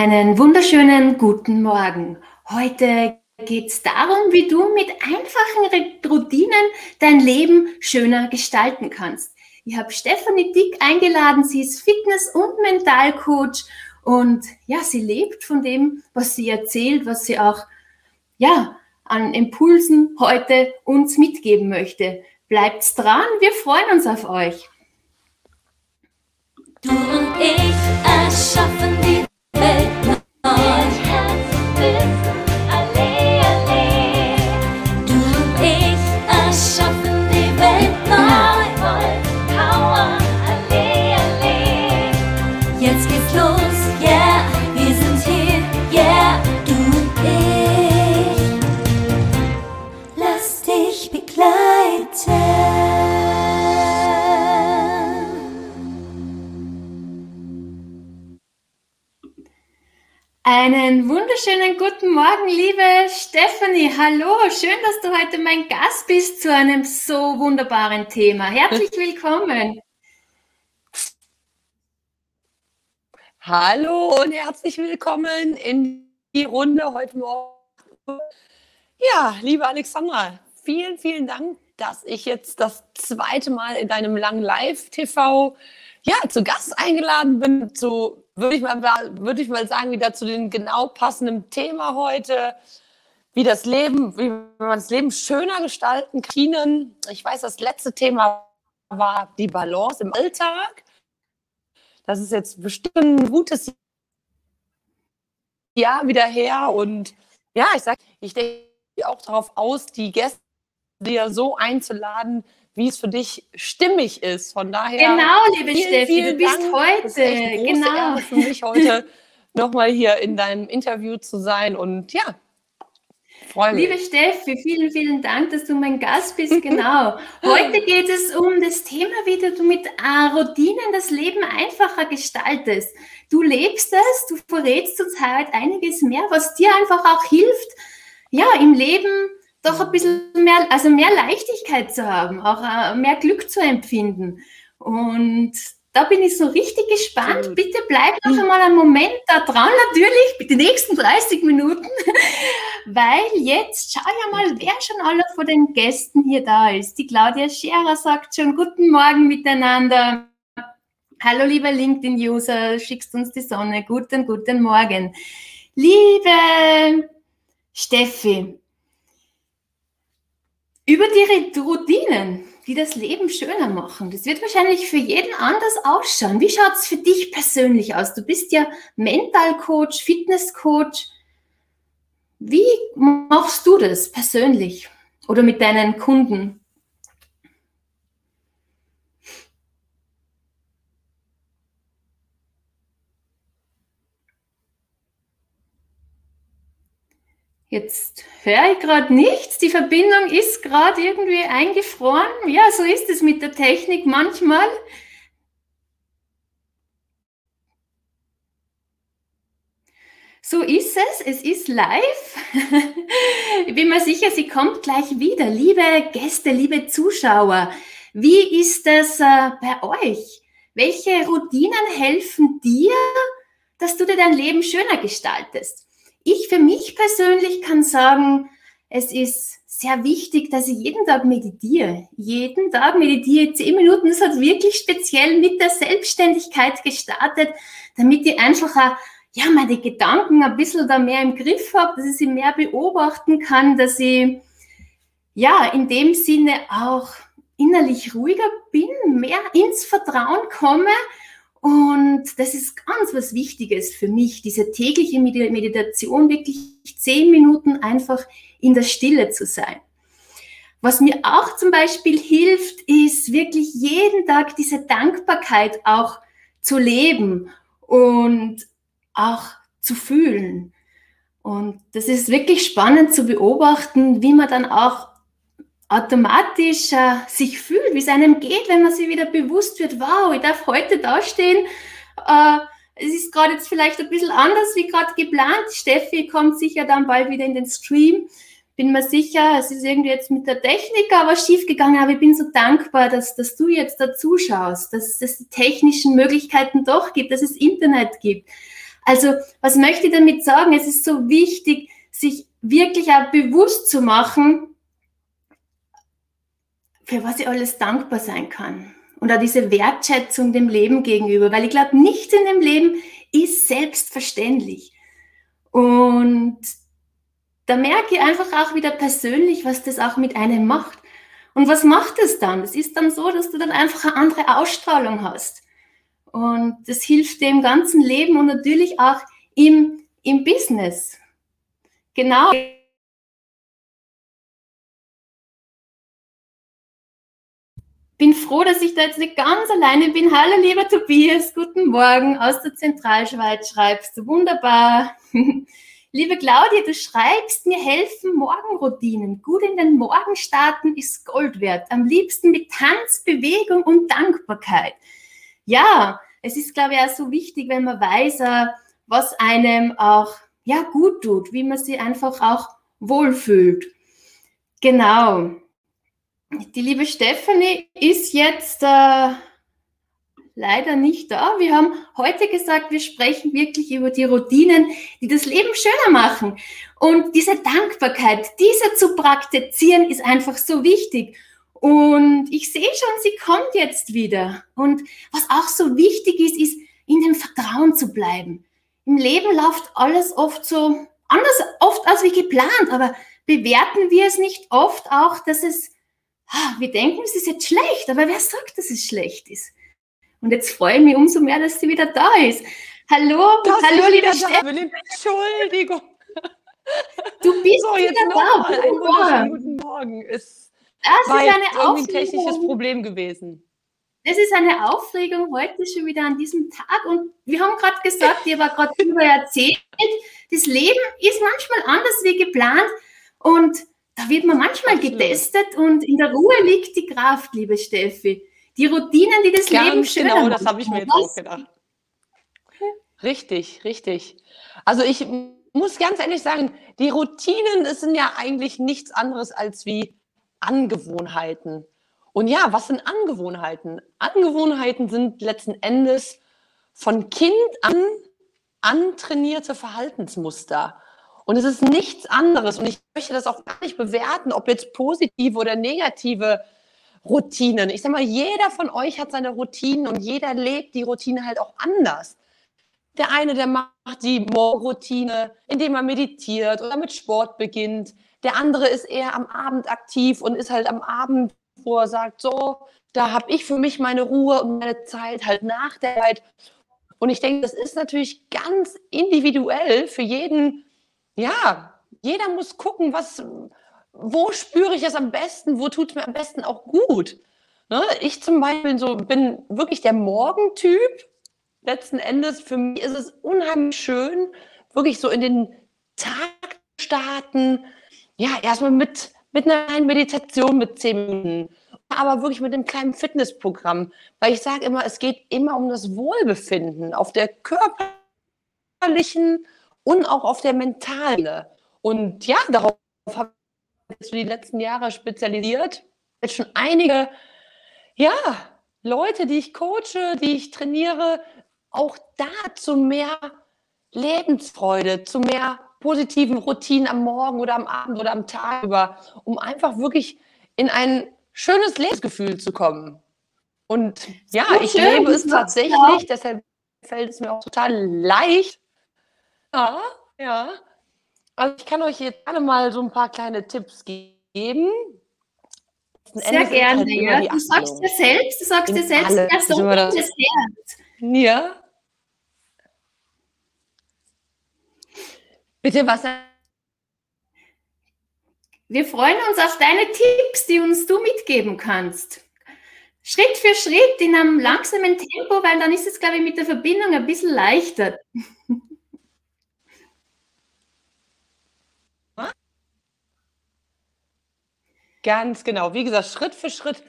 Einen wunderschönen guten Morgen. Heute geht es darum, wie du mit einfachen Routinen dein Leben schöner gestalten kannst. Ich habe Stefanie Dick eingeladen. Sie ist Fitness- und Mentalcoach und ja, sie lebt von dem, was sie erzählt, was sie auch ja an Impulsen heute uns mitgeben möchte. Bleibt dran, wir freuen uns auf euch. Du und ich erschaffen die Einen wunderschönen guten Morgen, liebe Stephanie. Hallo, schön, dass du heute mein Gast bist zu einem so wunderbaren Thema. Herzlich willkommen. Hallo und herzlich willkommen in die Runde heute Morgen. Ja, liebe Alexandra, vielen, vielen Dank, dass ich jetzt das zweite Mal in deinem langen Live-TV ja, zu Gast eingeladen bin, zu würde ich, mal, würde ich mal sagen, wieder zu dem genau passenden Thema heute. Wie das Leben, wie man das Leben schöner gestalten kann. Ich weiß, das letzte Thema war die Balance im Alltag. Das ist jetzt bestimmt ein gutes Jahr wieder her. Und ja, ich sage, ich denke auch darauf aus, die Gäste dir so einzuladen, wie es für dich stimmig ist. Von daher. Genau, liebe vielen, Steffi, vielen du bist Dank. heute. genau. Ehre für mich heute nochmal hier in deinem Interview zu sein. Und ja, freue mich. Liebe Steffi, vielen, vielen Dank, dass du mein Gast bist. Genau. Heute geht es um das Thema, wie du mit äh, Routinen das Leben einfacher gestaltest. Du lebst es, du verrätst zurzeit einiges mehr, was dir einfach auch hilft, ja, im Leben doch ein bisschen mehr, also mehr Leichtigkeit zu haben, auch äh, mehr Glück zu empfinden. Und da bin ich so richtig gespannt. Bitte bleib noch hm. einmal einen Moment da dran, natürlich, die nächsten 30 Minuten, weil jetzt schau ja mal, wer schon alle von den Gästen hier da ist. Die Claudia Scherer sagt schon Guten Morgen miteinander. Hallo, lieber LinkedIn-User, schickst uns die Sonne. Guten, guten Morgen. Liebe Steffi, über die Routinen, die das Leben schöner machen. Das wird wahrscheinlich für jeden anders ausschauen. Wie schaut es für dich persönlich aus? Du bist ja Mentalcoach, Fitnesscoach. Wie machst du das persönlich oder mit deinen Kunden? Jetzt höre ich gerade nichts. Die Verbindung ist gerade irgendwie eingefroren. Ja, so ist es mit der Technik manchmal. So ist es, es ist live. ich bin mir sicher, sie kommt gleich wieder. Liebe Gäste, liebe Zuschauer, wie ist es äh, bei euch? Welche Routinen helfen dir, dass du dir dein Leben schöner gestaltest? Ich für mich persönlich kann sagen, es ist sehr wichtig, dass ich jeden Tag meditiere. Jeden Tag meditiere zehn Minuten. Das hat wirklich speziell mit der Selbstständigkeit gestartet, damit ich einfach auch, ja, meine Gedanken ein bisschen da mehr im Griff habe, dass ich sie mehr beobachten kann, dass ich ja in dem Sinne auch innerlich ruhiger bin, mehr ins Vertrauen komme und das ist ganz was Wichtiges für mich, diese tägliche Meditation, wirklich zehn Minuten einfach in der Stille zu sein. Was mir auch zum Beispiel hilft, ist wirklich jeden Tag diese Dankbarkeit auch zu leben und auch zu fühlen. Und das ist wirklich spannend zu beobachten, wie man dann auch automatisch äh, sich fühlt, wie es einem geht, wenn man sich wieder bewusst wird, wow, ich darf heute dastehen. Äh, es ist gerade jetzt vielleicht ein bisschen anders wie gerade geplant. Steffi kommt sicher dann bald wieder in den Stream. Bin mir sicher, es ist irgendwie jetzt mit der Technik aber schief gegangen, aber ich bin so dankbar, dass, dass du jetzt da zuschaust, dass es die technischen Möglichkeiten doch gibt, dass es Internet gibt. Also, was möchte ich damit sagen? Es ist so wichtig, sich wirklich auch bewusst zu machen, für was ich alles dankbar sein kann. Und auch diese Wertschätzung dem Leben gegenüber, weil ich glaube, nichts in dem Leben ist selbstverständlich. Und da merke ich einfach auch wieder persönlich, was das auch mit einem macht. Und was macht es dann? Es ist dann so, dass du dann einfach eine andere Ausstrahlung hast. Und das hilft dem ganzen Leben und natürlich auch im, im Business. Genau. Bin froh, dass ich da jetzt nicht ganz alleine bin. Hallo, lieber Tobias, guten Morgen aus der Zentralschweiz schreibst du. Wunderbar. Liebe Claudia, du schreibst, mir helfen Morgenroutinen. Gut in den Morgen starten ist Gold wert. Am liebsten mit Tanz, Bewegung und Dankbarkeit. Ja, es ist, glaube ich, auch so wichtig, wenn man weiß, äh, was einem auch ja, gut tut, wie man sich einfach auch wohlfühlt. Genau. Die liebe Stephanie ist jetzt äh, leider nicht da. Wir haben heute gesagt, wir sprechen wirklich über die Routinen, die das Leben schöner machen. Und diese Dankbarkeit, diese zu praktizieren, ist einfach so wichtig. Und ich sehe schon, sie kommt jetzt wieder. Und was auch so wichtig ist, ist, in dem Vertrauen zu bleiben. Im Leben läuft alles oft so anders, oft als wie geplant, aber bewerten wir es nicht oft auch, dass es, wir denken, es ist jetzt schlecht, aber wer sagt, dass es schlecht ist? Und jetzt freue ich mich umso mehr, dass sie wieder da ist. Hallo, Das hallo, liebe Steffi. Entschuldigung. Du bist So, jetzt wieder da. einen guten Morgen. Es Das war ist eine irgendwie ein technisches Aufregung. Problem gewesen. Es ist eine Aufregung heute schon wieder an diesem Tag. Und wir haben gerade gesagt, ihr war gerade darüber erzählt, das Leben ist manchmal anders wie geplant. Und da wird man manchmal Absolut. getestet und in der Ruhe liegt die Kraft, liebe Steffi. Die Routinen, die das Leben Ganz schöner genau, das habe ich mir jetzt auch gedacht. Richtig, richtig. Also ich muss ganz ehrlich sagen, die Routinen das sind ja eigentlich nichts anderes als wie Angewohnheiten. Und ja, was sind Angewohnheiten? Angewohnheiten sind letzten Endes von Kind an antrainierte Verhaltensmuster. Und es ist nichts anderes. Und ich möchte das auch gar nicht bewerten, ob jetzt positive oder negative Routinen. Ich sag mal, jeder von euch hat seine Routinen und jeder lebt die Routine halt auch anders. Der eine, der macht die Morgenroutine, indem er meditiert oder mit Sport beginnt. Der andere ist eher am Abend aktiv und ist halt am Abend, wo er sagt, so, da habe ich für mich meine Ruhe und meine Zeit halt nach der Arbeit. Und ich denke, das ist natürlich ganz individuell für jeden. Ja, jeder muss gucken, was, wo spüre ich es am besten, wo tut es mir am besten auch gut. Ne? Ich zum Beispiel so, bin wirklich der Morgentyp. Letzten Endes, für mich ist es unheimlich schön, wirklich so in den Tag starten. Ja, erstmal mit, mit einer kleinen Meditation mit zehn Minuten, aber wirklich mit einem kleinen Fitnessprogramm. Weil ich sage immer, es geht immer um das Wohlbefinden auf der körperlichen und auch auf der mentalen. Und ja, darauf habe ich jetzt die letzten Jahre spezialisiert. Jetzt schon einige, ja, Leute, die ich coache, die ich trainiere, auch da zu mehr Lebensfreude, zu mehr positiven Routinen am Morgen oder am Abend oder am Tag über, um einfach wirklich in ein schönes Lebensgefühl zu kommen. Und ja, So ich schön, lebe es tatsächlich, deshalb fällt es mir auch total leicht. Ja, ja. Also ich kann euch jetzt gerne mal so ein paar kleine Tipps ge- geben. Sehr gerne, halt ja. Du sagst dir selbst, du sagst dir selbst, der immer das- Herz. Ja. Bitte was? Wir freuen uns auf deine Tipps, die uns du mitgeben kannst. Schritt für Schritt in einem langsamen Tempo, weil dann ist es, glaube ich, mit der Verbindung ein bisschen leichter. Ganz genau. Wie gesagt, Schritt für Schritt.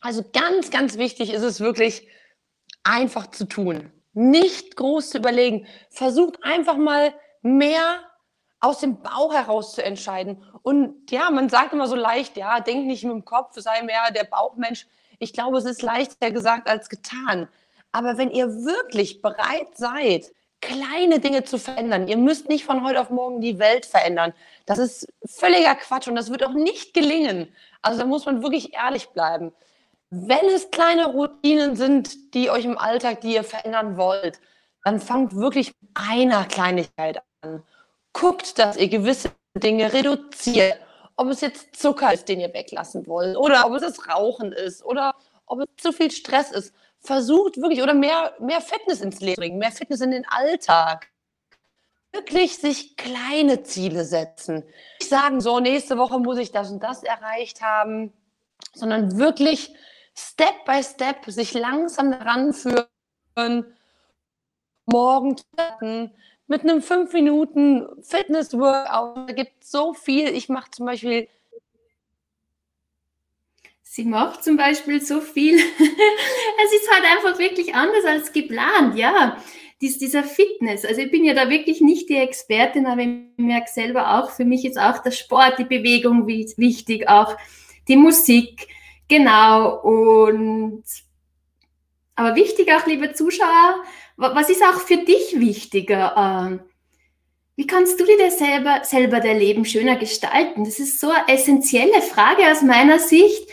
Also ganz, ganz wichtig ist es wirklich, einfach zu tun. Nicht groß zu überlegen. Versucht einfach mal mehr aus dem Bauch heraus zu entscheiden. Und ja, man sagt immer so leicht, ja, denk nicht mit dem Kopf, sei mehr der Bauchmensch. Ich glaube, es ist leichter gesagt als getan. Aber wenn ihr wirklich bereit seid, kleine Dinge zu verändern. Ihr müsst nicht von heute auf morgen die Welt verändern. Das ist völliger Quatsch und das wird auch nicht gelingen. Also da muss man wirklich ehrlich bleiben. Wenn es kleine Routinen sind, die euch im Alltag, die ihr verändern wollt, dann fangt wirklich mit einer Kleinigkeit an. Guckt, dass ihr gewisse Dinge reduziert. Ob es jetzt Zucker ist, den ihr weglassen wollt, oder ob es das Rauchen ist, oder ob es zu viel Stress ist. Versucht wirklich, oder mehr, mehr Fitness ins Leben bringen, mehr Fitness in den Alltag. Wirklich sich kleine Ziele setzen. Nicht sagen, so, nächste Woche muss ich das und das erreicht haben, sondern wirklich Step by Step sich langsam daran führen, morgen mit einem 5 Minuten Fitness-Workout. Da gibt es so viel. Ich mache zum Beispiel. Sie macht zum Beispiel so viel. es ist halt einfach wirklich anders als geplant, ja. Dies, dieser Fitness. Also ich bin ja da wirklich nicht die Expertin, aber ich merke selber auch, für mich ist auch der Sport, die Bewegung wichtig, auch die Musik. Genau. Und aber wichtig auch, liebe Zuschauer, was ist auch für dich wichtiger? Ähm, wie kannst du dir selber, selber dein Leben schöner gestalten? Das ist so eine essentielle Frage aus meiner Sicht.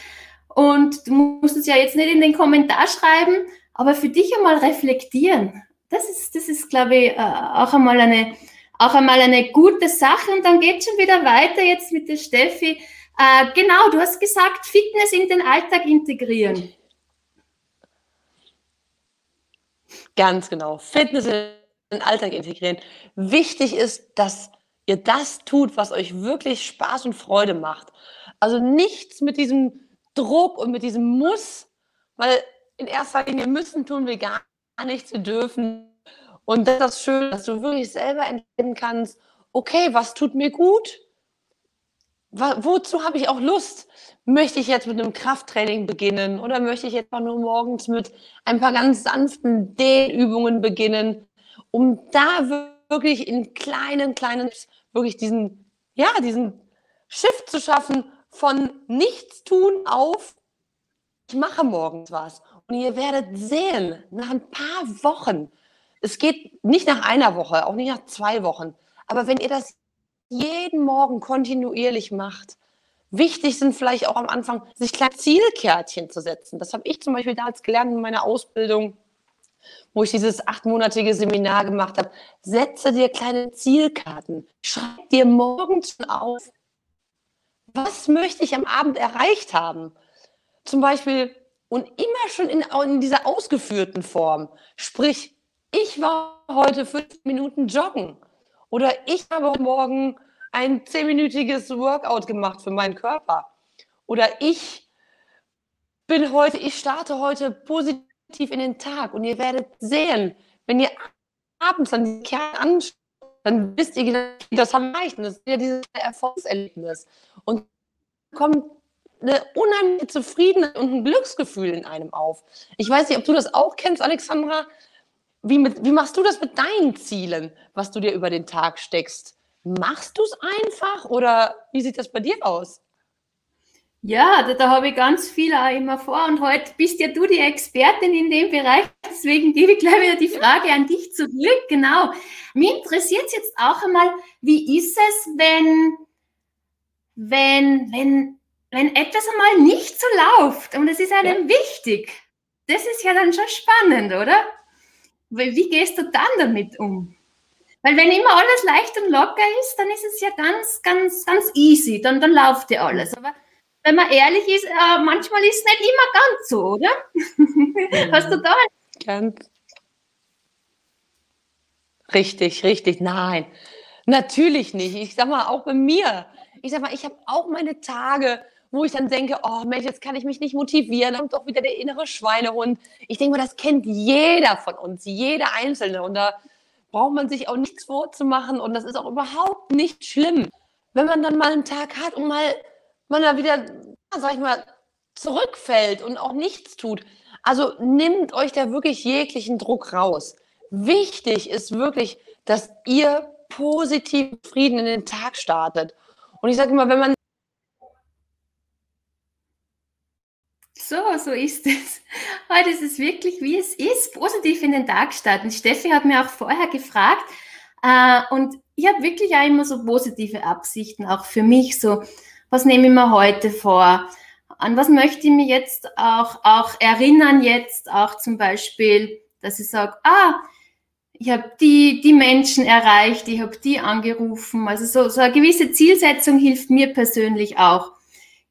Und du musst es ja jetzt nicht in den Kommentar schreiben, aber für dich einmal reflektieren. Das ist, das ist glaube ich, äh, auch einmal eine, auch einmal eine gute Sache. Und dann geht schon wieder weiter jetzt mit der Steffi. Äh, genau, du hast gesagt, Fitness in den Alltag integrieren. Ganz genau. Fitness in den Alltag integrieren. Wichtig ist, dass ihr das tut, was euch wirklich Spaß und Freude macht. Also nichts mit diesem Druck und mit diesem Muss, weil in erster Linie müssen tun wir gar nichts, wir dürfen. Und das ist schön, dass du wirklich selber entscheiden kannst, okay, was tut mir gut? Wozu habe ich auch Lust? möchte ich jetzt mit einem Krafttraining beginnen oder möchte ich jetzt nur morgens mit ein paar ganz sanften Dehnübungen beginnen, um da wirklich in kleinen, kleinen, wirklich diesen, ja, diesen Shift zu schaffen von nichts tun auf, ich mache morgens was. Und ihr werdet sehen, nach ein paar Wochen, es geht nicht nach einer Woche, auch nicht nach zwei Wochen, aber wenn ihr das jeden Morgen kontinuierlich macht, Wichtig sind vielleicht auch am Anfang, sich kleine Zielkärtchen zu setzen. Das habe ich zum Beispiel damals gelernt in meiner Ausbildung, wo ich dieses achtmonatige Seminar gemacht habe. Setze dir kleine Zielkarten. Schreib dir morgens auf, was möchte ich am Abend erreicht haben? Zum Beispiel, und immer schon in, in dieser ausgeführten Form. Sprich, ich war heute fünf Minuten joggen. Oder ich habe Morgen ein zehnminütiges Workout gemacht für meinen Körper. Oder ich bin heute, ich starte heute positiv in den Tag und ihr werdet sehen, wenn ihr abends an die Kern anschaut, dann wisst ihr, das haben erreicht. Das ist ja dieses Erfolgserlebnis. Und kommt eine unheimliche Zufriedenheit und ein Glücksgefühl in einem auf. Ich weiß nicht, ob du das auch kennst, Alexandra. Wie, mit, wie machst du das mit deinen Zielen, was du dir über den Tag steckst? Machst du es einfach oder wie sieht das bei dir aus? Ja, da, da habe ich ganz viel auch immer vor und heute bist ja du die Expertin in dem Bereich, deswegen gebe ich gleich wieder die Frage an dich zurück. Genau. Mich interessiert es jetzt auch einmal, wie ist es, wenn, wenn, wenn, wenn etwas einmal nicht so läuft und es ist einem ja. wichtig? Das ist ja dann schon spannend, oder? Wie gehst du dann damit um? Weil wenn immer alles leicht und locker ist, dann ist es ja ganz, ganz, ganz easy. Dann, dann läuft ja alles. Aber wenn man ehrlich ist, äh, manchmal ist es nicht immer ganz so, oder? Ja. Hast du da? Ganz. Richtig, richtig. Nein, natürlich nicht. Ich sag mal, auch bei mir. Ich sag mal, ich habe auch meine Tage, wo ich dann denke, oh Mensch, jetzt kann ich mich nicht motivieren, dann kommt auch wieder der innere Schweinehund. Ich denke mal, das kennt jeder von uns, jeder Einzelne. Und da braucht man sich auch nichts vorzumachen und das ist auch überhaupt nicht schlimm. Wenn man dann mal einen Tag hat und mal man da wieder, sag ich mal, zurückfällt und auch nichts tut. Also nimmt euch da wirklich jeglichen Druck raus. Wichtig ist wirklich, dass ihr positiv Frieden in den Tag startet. Und ich sage immer, wenn man So, so ist es. Heute ist es wirklich, wie es ist, positiv in den Tag starten. Steffi hat mir auch vorher gefragt äh, und ich habe wirklich auch immer so positive Absichten, auch für mich. So, was nehme ich mir heute vor? An was möchte ich mir jetzt auch, auch erinnern jetzt, auch zum Beispiel, dass ich sage, ah, ich habe die, die Menschen erreicht, ich habe die angerufen. Also so, so eine gewisse Zielsetzung hilft mir persönlich auch.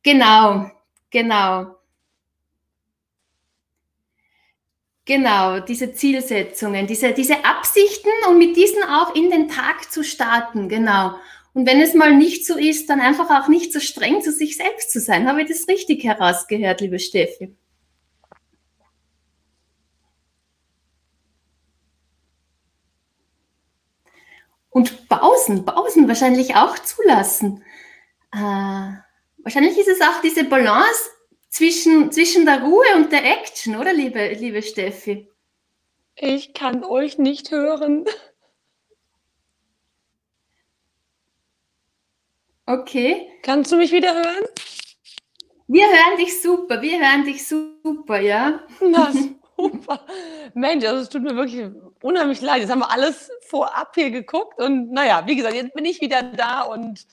Genau, genau. Genau, diese Zielsetzungen, diese, diese Absichten und mit diesen auch in den Tag zu starten, genau. Und wenn es mal nicht so ist, dann einfach auch nicht so streng zu sich selbst zu sein. Habe ich das richtig herausgehört, liebe Steffi? Und Pausen, Pausen wahrscheinlich auch zulassen. Äh, wahrscheinlich ist es auch diese Balance zwischen, zwischen der Ruhe und der Action, oder, liebe, liebe Steffi? Ich kann euch nicht hören. Okay. Kannst du mich wieder hören? Wir hören dich super, wir hören dich super, ja. Na, super. Mensch, also es tut mir wirklich unheimlich leid. Jetzt haben wir alles vorab hier geguckt und naja, wie gesagt, jetzt bin ich wieder da und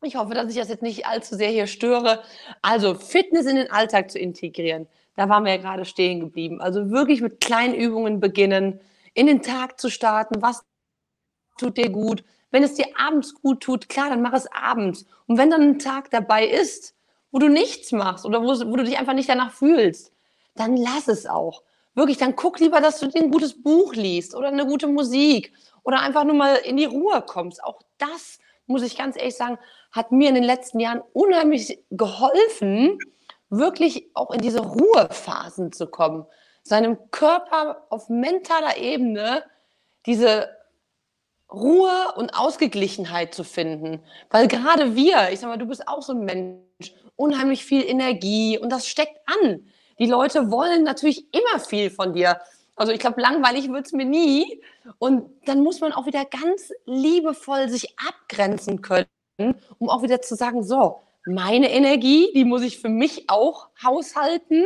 ich hoffe, dass ich das jetzt nicht allzu sehr hier störe. Also Fitness in den Alltag zu integrieren, da waren wir ja gerade stehen geblieben. Also wirklich mit kleinen Übungen beginnen, in den Tag zu starten. Was tut dir gut? Wenn es dir abends gut tut, klar, dann mach es abends. Und wenn dann ein Tag dabei ist, wo du nichts machst oder wo, wo du dich einfach nicht danach fühlst, dann lass es auch. Wirklich, dann guck lieber, dass du dir ein gutes Buch liest oder eine gute Musik oder einfach nur mal in die Ruhe kommst. Auch das, muss ich ganz ehrlich sagen, hat mir in den letzten Jahren unheimlich geholfen, wirklich auch in diese Ruhephasen zu kommen. Seinem Körper auf mentaler Ebene diese Ruhe und Ausgeglichenheit zu finden. Weil gerade wir, ich sag mal, du bist auch so ein Mensch, unheimlich viel Energie und das steckt an. Die Leute wollen natürlich immer viel von dir. Also ich glaube, langweilig wird es mir nie. Und dann muss man auch wieder ganz liebevoll sich abgrenzen können, um auch wieder zu sagen, so, meine Energie, die muss ich für mich auch haushalten,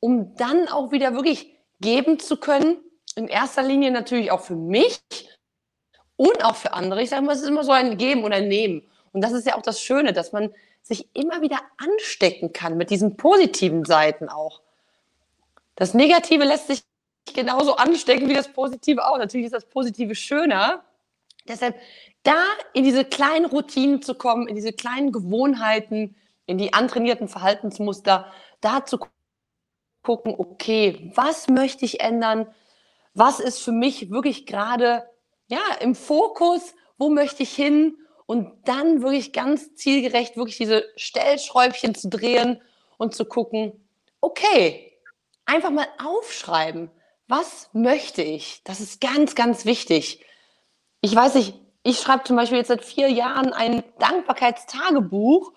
um dann auch wieder wirklich geben zu können. In erster Linie natürlich auch für mich, und auch für andere. Ich sage mal, es ist immer so ein Geben und ein Nehmen. Und das ist ja auch das Schöne, dass man sich immer wieder anstecken kann mit diesen positiven Seiten auch. Das Negative lässt sich genauso anstecken wie das Positive auch. Natürlich ist das Positive schöner. Deshalb da in diese kleinen Routinen zu kommen, in diese kleinen Gewohnheiten, in die antrainierten Verhaltensmuster, da zu gucken, okay, was möchte ich ändern? Was ist für mich wirklich gerade ja, im Fokus, wo möchte ich hin und dann wirklich ganz zielgerecht wirklich diese Stellschräubchen zu drehen und zu gucken, okay, einfach mal aufschreiben, was möchte ich? Das ist ganz, ganz wichtig. Ich weiß nicht, ich schreibe zum Beispiel jetzt seit vier Jahren ein Dankbarkeitstagebuch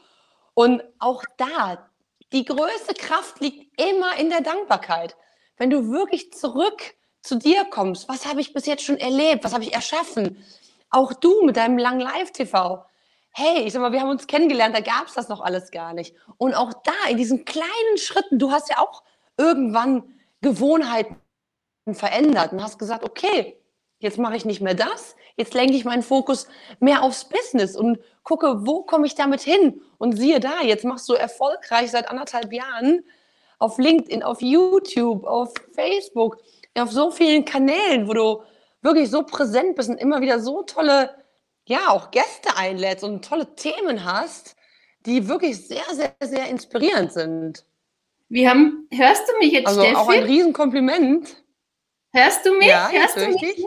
und auch da, die größte Kraft liegt immer in der Dankbarkeit. Wenn du wirklich zurück zu dir kommst. Was habe ich bis jetzt schon erlebt? Was habe ich erschaffen? Auch du mit deinem langen Live-TV. Hey, ich sag mal, wir haben uns kennengelernt, da gab es das noch alles gar nicht. Und auch da, in diesen kleinen Schritten, du hast ja auch irgendwann Gewohnheiten verändert und hast gesagt, okay, jetzt mache ich nicht mehr das, jetzt lenke ich meinen Fokus mehr aufs Business und gucke, wo komme ich damit hin? Und siehe da, jetzt machst du erfolgreich seit anderthalb Jahren auf LinkedIn, auf YouTube, auf Facebook auf so vielen Kanälen, wo du wirklich so präsent bist und immer wieder so tolle, ja, auch Gäste einlädst und tolle Themen hast, die wirklich sehr, sehr, sehr inspirierend sind. Wir haben, hörst du mich jetzt, also Steffi? auch ein Riesenkompliment. Hörst du mich? Ja, Hörst du mich? dich?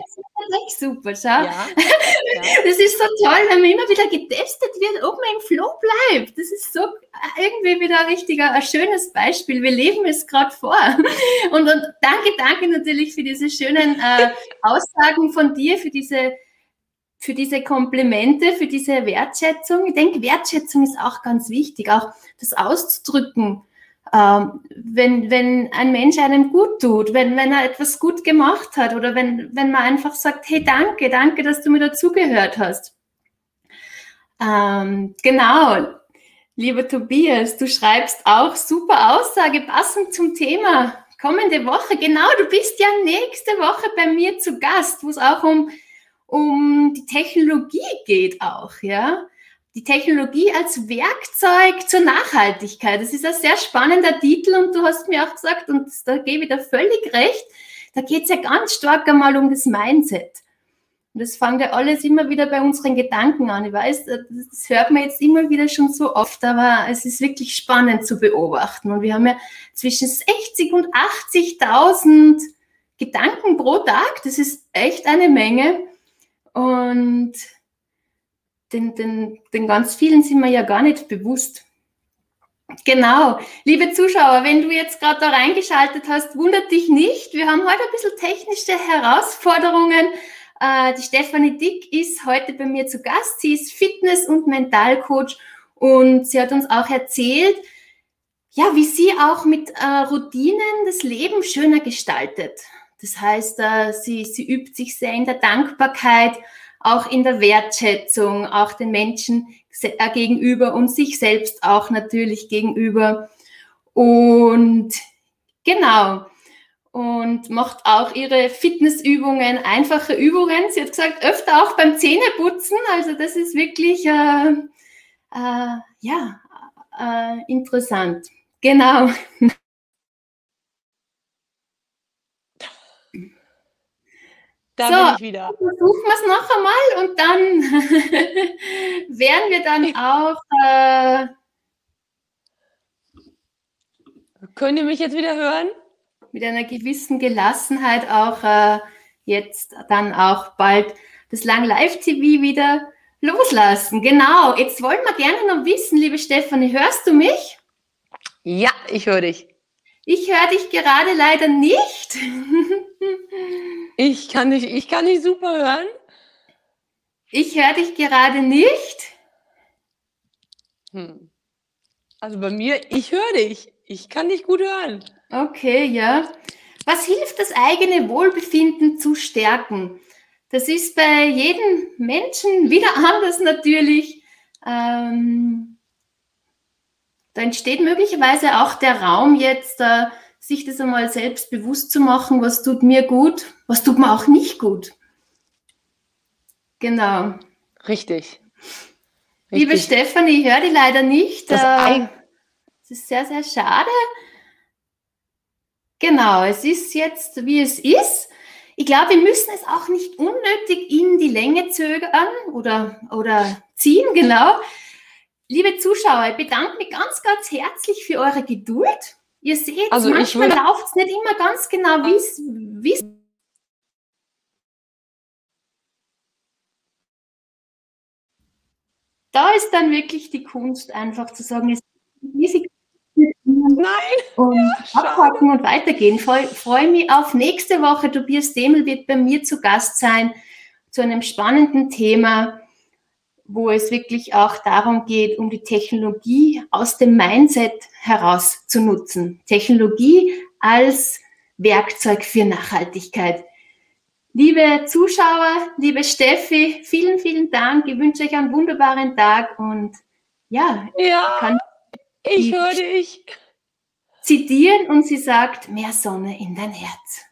Das ist super, schau. Ja. Das ist so toll, wenn man immer wieder getestet wird, ob man im Flow bleibt. Das ist so irgendwie wieder ein richtiger, ein schönes Beispiel. Wir leben es gerade vor. Und, und danke, danke natürlich für diese schönen äh, Aussagen von dir, für diese, für diese Komplimente, für diese Wertschätzung. Ich denke, Wertschätzung ist auch ganz wichtig, auch das auszudrücken ähm, wenn, wenn ein Mensch einem gut tut, wenn, wenn er etwas gut gemacht hat oder wenn, wenn man einfach sagt, hey, danke, danke, dass du mir dazugehört hast. Ähm, genau. Lieber Tobias, du schreibst auch super Aussage passend zum Thema. Kommende Woche, genau, du bist ja nächste Woche bei mir zu Gast, wo es auch um, um die Technologie geht auch, ja. Die Technologie als Werkzeug zur Nachhaltigkeit. Das ist ein sehr spannender Titel und du hast mir auch gesagt, und da gebe ich dir völlig recht, da geht es ja ganz stark einmal um das Mindset. Und das fängt ja alles immer wieder bei unseren Gedanken an. Ich weiß, das hört man jetzt immer wieder schon so oft, aber es ist wirklich spannend zu beobachten. Und wir haben ja zwischen 60 und 80.000 Gedanken pro Tag. Das ist echt eine Menge. Und den, den, den ganz vielen sind wir ja gar nicht bewusst. Genau. Liebe Zuschauer, wenn du jetzt gerade da reingeschaltet hast, wundert dich nicht. Wir haben heute ein bisschen technische Herausforderungen. Äh, die Stefanie Dick ist heute bei mir zu Gast. Sie ist Fitness- und Mentalcoach und sie hat uns auch erzählt, ja, wie sie auch mit äh, Routinen das Leben schöner gestaltet. Das heißt, äh, sie, sie übt sich sehr in der Dankbarkeit, auch in der Wertschätzung, auch den Menschen äh, gegenüber und sich selbst auch natürlich gegenüber. Und genau, und macht auch ihre Fitnessübungen, einfache Übungen. Sie hat gesagt, öfter auch beim Zähneputzen. Also das ist wirklich äh, äh, ja äh, interessant. Genau. Da so, bin ich wieder. Versuchen wir es noch einmal und dann werden wir dann auch. Äh, Könnt ihr mich jetzt wieder hören? mit einer gewissen Gelassenheit auch äh, jetzt dann auch bald das Lang Live TV wieder loslassen. Genau, jetzt wollen wir gerne noch wissen, liebe Stefanie, hörst du mich? Ja, ich höre dich. Ich höre dich gerade leider nicht. ich kann dich, ich kann dich super hören. Ich höre dich gerade nicht. Hm. Also bei mir, ich höre dich. Ich kann dich gut hören. Okay, ja. Was hilft das eigene Wohlbefinden zu stärken? Das ist bei jedem Menschen wieder anders natürlich. Ähm, da entsteht möglicherweise auch der Raum jetzt, äh, sich das einmal selbst bewusst zu machen, was tut mir gut, was tut mir auch nicht gut. Genau. Richtig. Liebe Richtig. Stefanie, ich höre die leider nicht. Das äh, das ist sehr, sehr schade. Genau, es ist jetzt, wie es ist. Ich glaube, wir müssen es auch nicht unnötig in die Länge zögern oder, oder ziehen, genau. Liebe Zuschauer, ich bedanke mich ganz, ganz herzlich für eure Geduld. Ihr seht, Also manchmal läuft es nicht immer ganz genau, wie es da ist dann wirklich die Kunst, einfach zu sagen, es sie Nein. und schade. abhaken und weitergehen. Freue freu mich auf nächste Woche. Tobias Demel wird bei mir zu Gast sein zu einem spannenden Thema, wo es wirklich auch darum geht, um die Technologie aus dem Mindset heraus zu nutzen. Technologie als Werkzeug für Nachhaltigkeit. Liebe Zuschauer, liebe Steffi, vielen, vielen Dank. Ich wünsche euch einen wunderbaren Tag und ja, Ja, ich höre dich. zitieren und sie sagt, mehr Sonne in dein Herz.